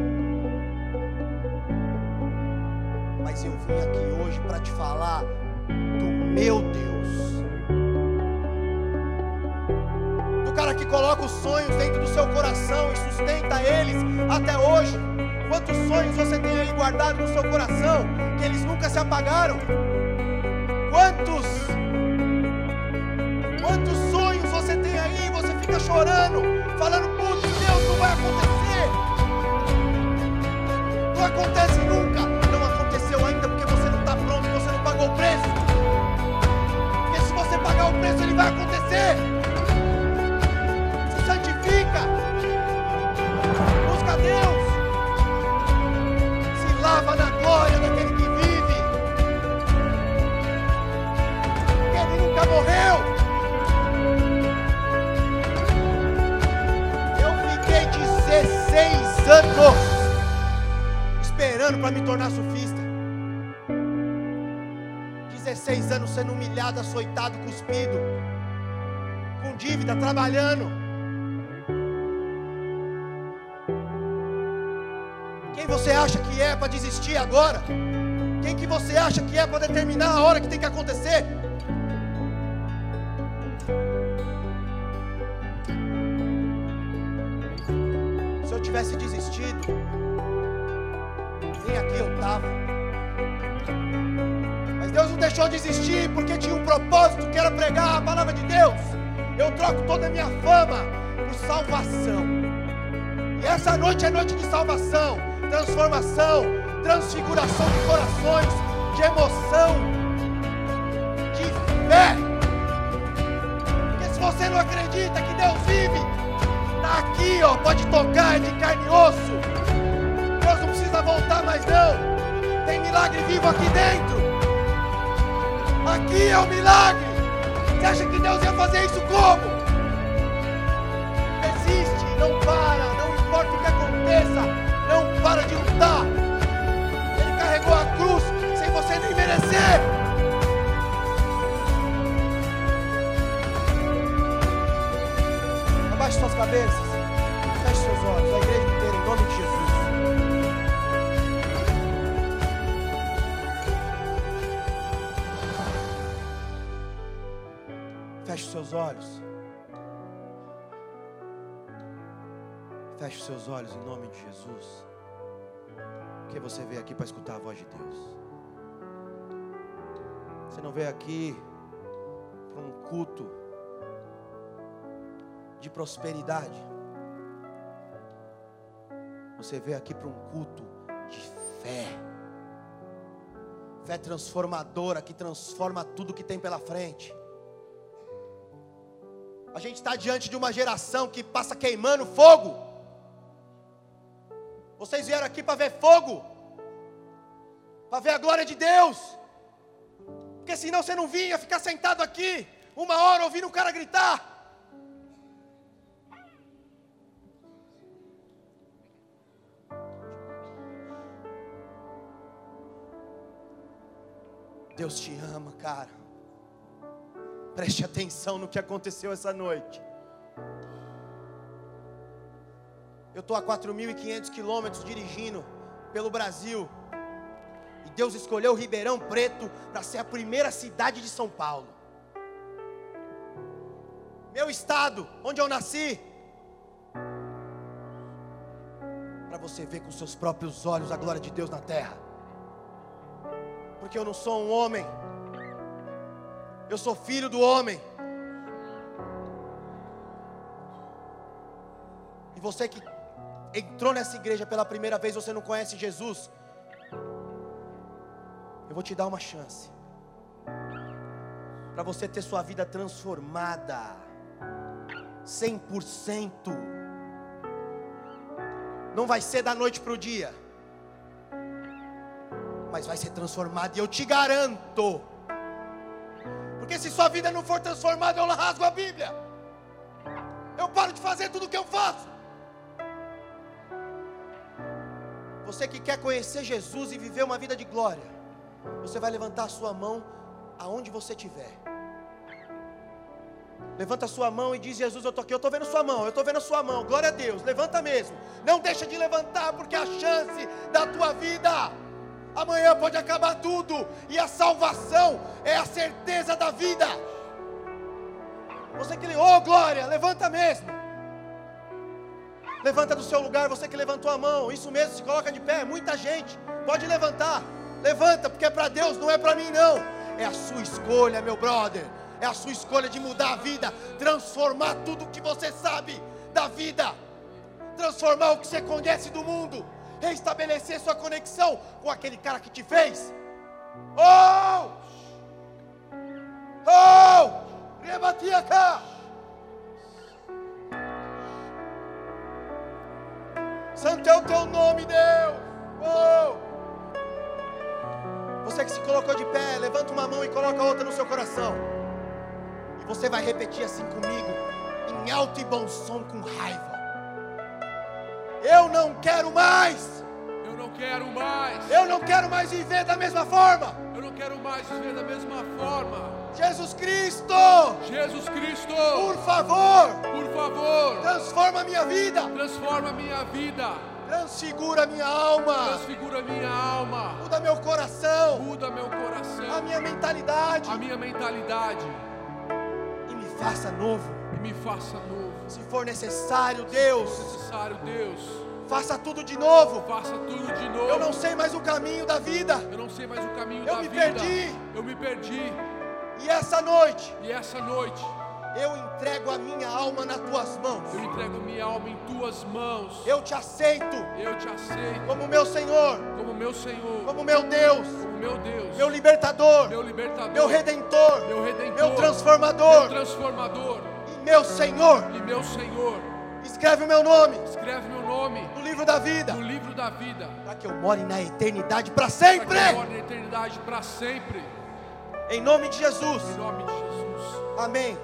Mas eu vim aqui hoje para te falar do meu Deus. Do cara que coloca os sonhos dentro do seu coração e sustenta eles até hoje. Quantos sonhos você tem aí guardado no seu coração que eles nunca se apagaram? Quantos Quantos sonhos você tem aí? Você fica chorando, falando, putz, Deus, não vai acontecer. Não acontece nunca. Não aconteceu ainda porque você não está pronto, você não pagou o preço. Porque se você pagar o preço, ele vai acontecer. Se santifica. Busca Deus. Se lava na glória daquele que vive. Ele nunca morreu. 16 anos esperando para me tornar sufista. 16 anos sendo humilhado, açoitado, cuspido, com dívida, trabalhando. Quem você acha que é para desistir agora? Quem que você acha que é para determinar a hora que tem que acontecer? Tivesse desistido, nem aqui eu estava. Mas Deus não deixou de existir porque tinha um propósito que era pregar a palavra de Deus. Eu troco toda a minha fama por salvação. E essa noite é noite de salvação, transformação, transfiguração de corações, de emoção, ó, pode tocar, é de carne e osso. Deus não precisa voltar mais não. Tem milagre vivo aqui dentro. Aqui é o milagre. Você acha que Deus ia fazer isso como? Existe, não para, não importa o que aconteça, não para de lutar. Ele carregou a cruz sem você nem merecer. Abaixe suas cabeças, olhos, a igreja inteira, em nome de Jesus. Feche os seus olhos. Feche os seus olhos em nome de Jesus. Porque você veio aqui para escutar a voz de Deus. Você não veio aqui para um culto de prosperidade. Você veio aqui para um culto de fé. Fé transformadora que transforma tudo que tem pela frente. A gente está diante de uma geração que passa queimando fogo. Vocês vieram aqui para ver fogo, para ver a glória de Deus. Porque senão você não vinha ficar sentado aqui uma hora ouvindo o cara gritar. Deus te ama, cara. Preste atenção no que aconteceu essa noite. Eu estou a 4.500 quilômetros dirigindo pelo Brasil. E Deus escolheu Ribeirão Preto para ser a primeira cidade de São Paulo. Meu estado, onde eu nasci. Para você ver com seus próprios olhos a glória de Deus na terra. Porque eu não sou um homem. Eu sou filho do homem. E você que entrou nessa igreja pela primeira vez, você não conhece Jesus. Eu vou te dar uma chance. Para você ter sua vida transformada. 100%. Não vai ser da noite para o dia. Mas vai ser transformada. E eu te garanto. Porque se sua vida não for transformada, eu rasgo a Bíblia. Eu paro de fazer tudo o que eu faço. Você que quer conhecer Jesus e viver uma vida de glória, você vai levantar a sua mão aonde você estiver. Levanta a sua mão e diz: Jesus, eu estou aqui, eu estou vendo sua mão, eu estou vendo a sua mão, glória a Deus, levanta mesmo. Não deixa de levantar, porque a chance da tua vida. Amanhã pode acabar tudo, e a salvação é a certeza da vida. Você que, oh glória, levanta mesmo. Levanta do seu lugar, você que levantou a mão, isso mesmo, se coloca de pé, muita gente, pode levantar. Levanta, porque é para Deus, não é para mim não. É a sua escolha, meu brother. É a sua escolha de mudar a vida, transformar tudo o que você sabe da vida, transformar o que você conhece do mundo, restabelecer sua conexão com aquele cara que te fez. Oh! Oh! Rebatia cá! Santo é o teu nome, Deus. Oh! Você que se colocou de pé, levanta uma mão e coloca a outra no seu coração. E você vai repetir assim comigo, em alto e bom som, com raiva. Eu não quero mais. Eu não quero mais. Eu não quero mais viver da mesma forma. Eu não quero mais viver da mesma forma. Jesus Cristo, Jesus Cristo, por favor, por favor, transforma a minha vida. transforma a minha vida. Transfigura minha alma. Transfigura minha alma. Muda meu coração. Muda meu coração. A minha mentalidade. A minha mentalidade. E me faça novo. E me faça novo. Se for necessário, Deus. Se for necessário, Deus. Faça tudo de novo. Faça tudo de novo. Eu não sei mais o caminho da vida. Eu não sei mais o caminho Eu da me vida. perdi. Eu me perdi. E essa noite, E essa noite, eu entrego a minha alma nas tuas mãos. eu entrego minha alma em tuas mãos. Eu te aceito Eu te aceito como meu Senhor, como meu Senhor, como meu Deus, como meu Deus, meu libertador, meu libertador, meu redentor, meu redentor, meu meu transformador transformador e meu Senhor. e meu Senhor. Escreve o meu nome Escreve meu nome no livro da vida, no livro da vida, para que eu more na eternidade para para sempre. que eu more na eternidade para sempre. Em nome de Jesus. Em nome de Jesus. Amém.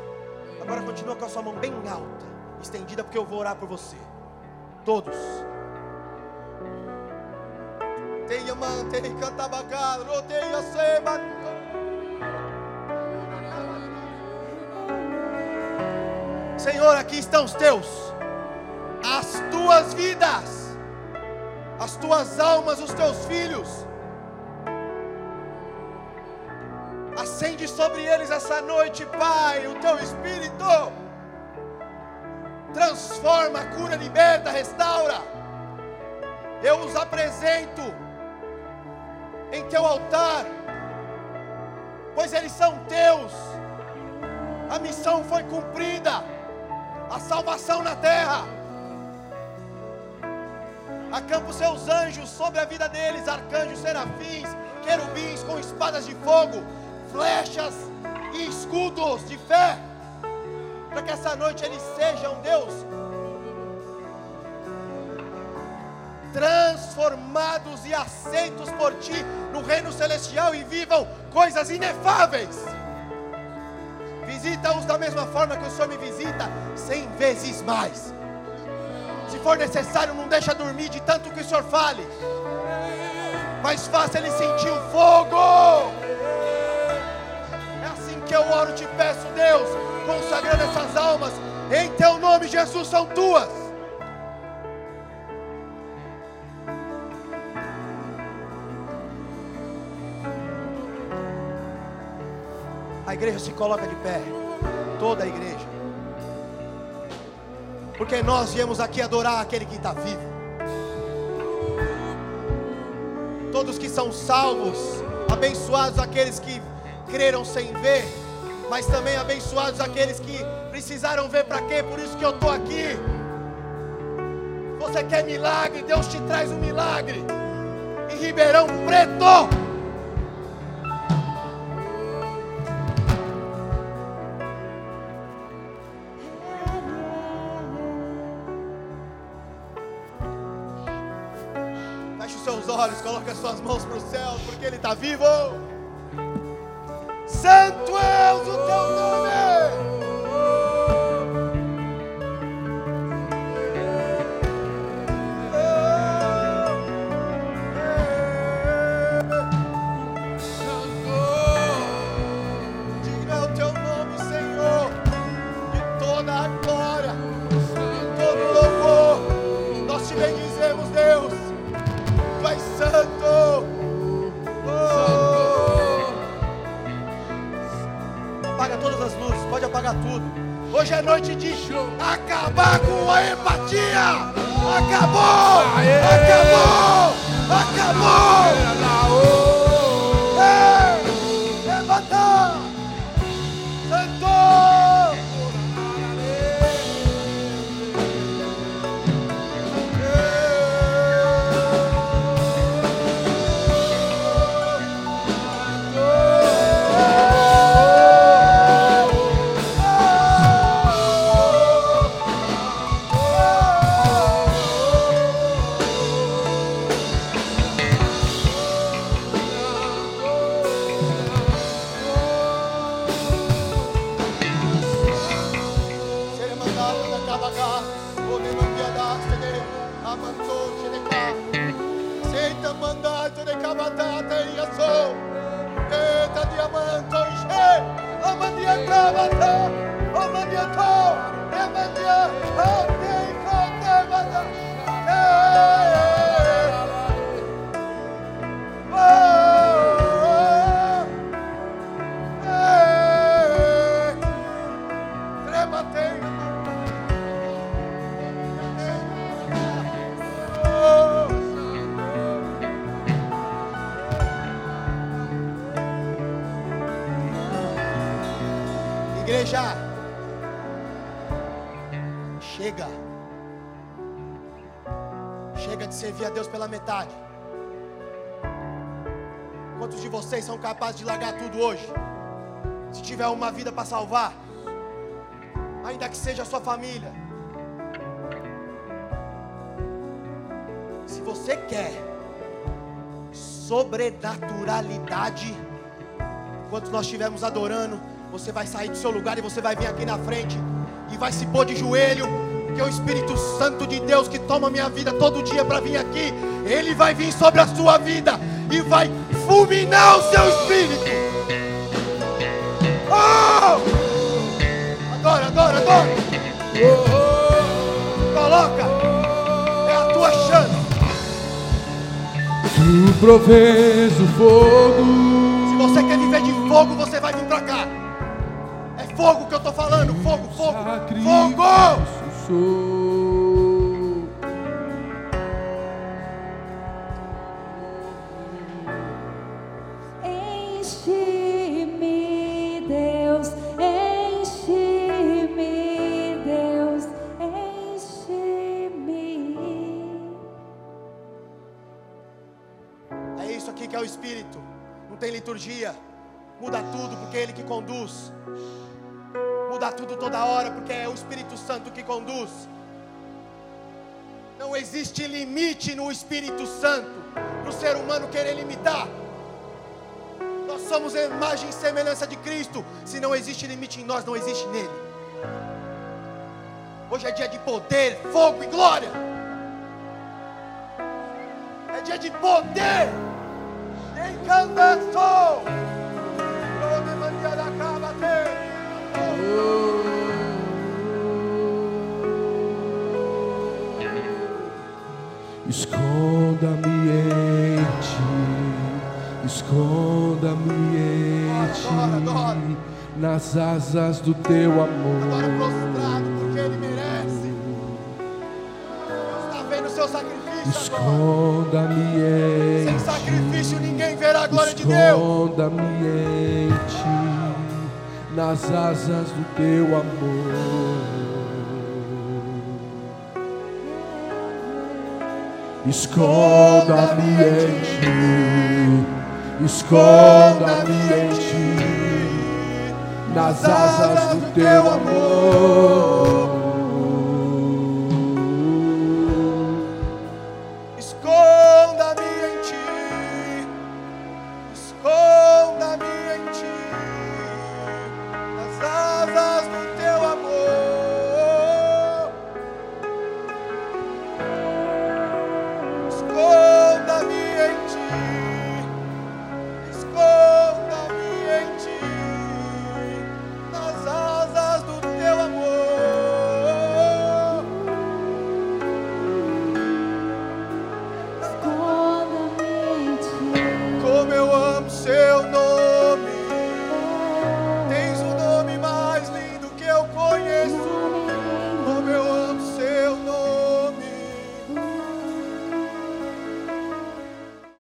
Agora continua com a sua mão bem alta, estendida, porque eu vou orar por você. Todos. Teia man, teia cantabacal, roteia seba. Senhor, aqui estão os teus, as tuas vidas, as tuas almas, os teus filhos. Acende sobre eles essa noite, Pai, o teu espírito. Transforma, cura, liberta, restaura. Eu os apresento em teu altar, pois eles são teus. A missão foi cumprida, a salvação na terra. Acampa os seus anjos sobre a vida deles, arcanjos, serafins, querubins com espadas de fogo, flechas e escudos de fé, para que essa noite eles sejam, Deus, transformados e aceitos por Ti no reino celestial e vivam coisas inefáveis. Visita-os da mesma forma que o Senhor me visita, cem vezes mais. Se for necessário, não deixa dormir de tanto que o Senhor fale, mas faça ele sentir o fogo. É assim que eu oro, te peço, Deus, consagrando essas almas, em teu nome, Jesus, são tuas. Igreja se coloca de pé, toda a igreja, porque nós viemos aqui adorar aquele que está vivo. Todos que são salvos, abençoados aqueles que creram sem ver, mas também abençoados aqueles que precisaram ver para quê? Por isso que eu estou aqui. Você quer milagre? Deus te traz um milagre. Em Ribeirão Preto. Olhos, coloque as suas mãos para o céu, porque Ele está vivo. Santo é o teu nome. Tudo. Hoje é noite de acabar com a empatia. Acabou! Acabou! Acabou! Igreja, chega. Chega de servir a Deus pela metade. Quantos de vocês são capazes de largar tudo hoje? Se tiver uma vida para salvar, ainda que seja a sua família. Se você quer sobrenaturalidade, enquanto nós estivermos adorando, você vai sair do seu lugar e você vai vir aqui na frente e vai se pôr de joelho, que é o Espírito Santo de Deus que toma minha vida todo dia para vir aqui, ele vai vir sobre a sua vida e vai fulminar o seu espírito. Oh! Adora, adora, adora. Coloca. É a tua chance. Tu provês o fogo. Fogo que eu tô falando. Fogo, fogo, fogo. Enche-me. É isso aqui que é o Espírito. Não tem liturgia. Muda tudo porque é Ele que conduz. Muda tudo toda hora porque é o Espírito Santo que conduz. Não existe limite no Espírito Santo para o ser humano querer limitar. Nós somos a imagem e semelhança de Cristo. Se não existe limite em nós, não existe nele. Hoje é dia de poder, fogo e glória. É dia de poder. Encantação. Esconda-me em ti, esconda-me em Adora, adora. ti, nas asas do teu Agora prostrado, porque amor. Ele merece. Está vendo o seu sacrifício agora. Esconda-me em Sem ti, sacrifício ninguém verá a glória de Deus. esconda-me em ti, nas asas do teu amor. Esconda-me em ti, esconda-me em ti, nas asas do teu amor.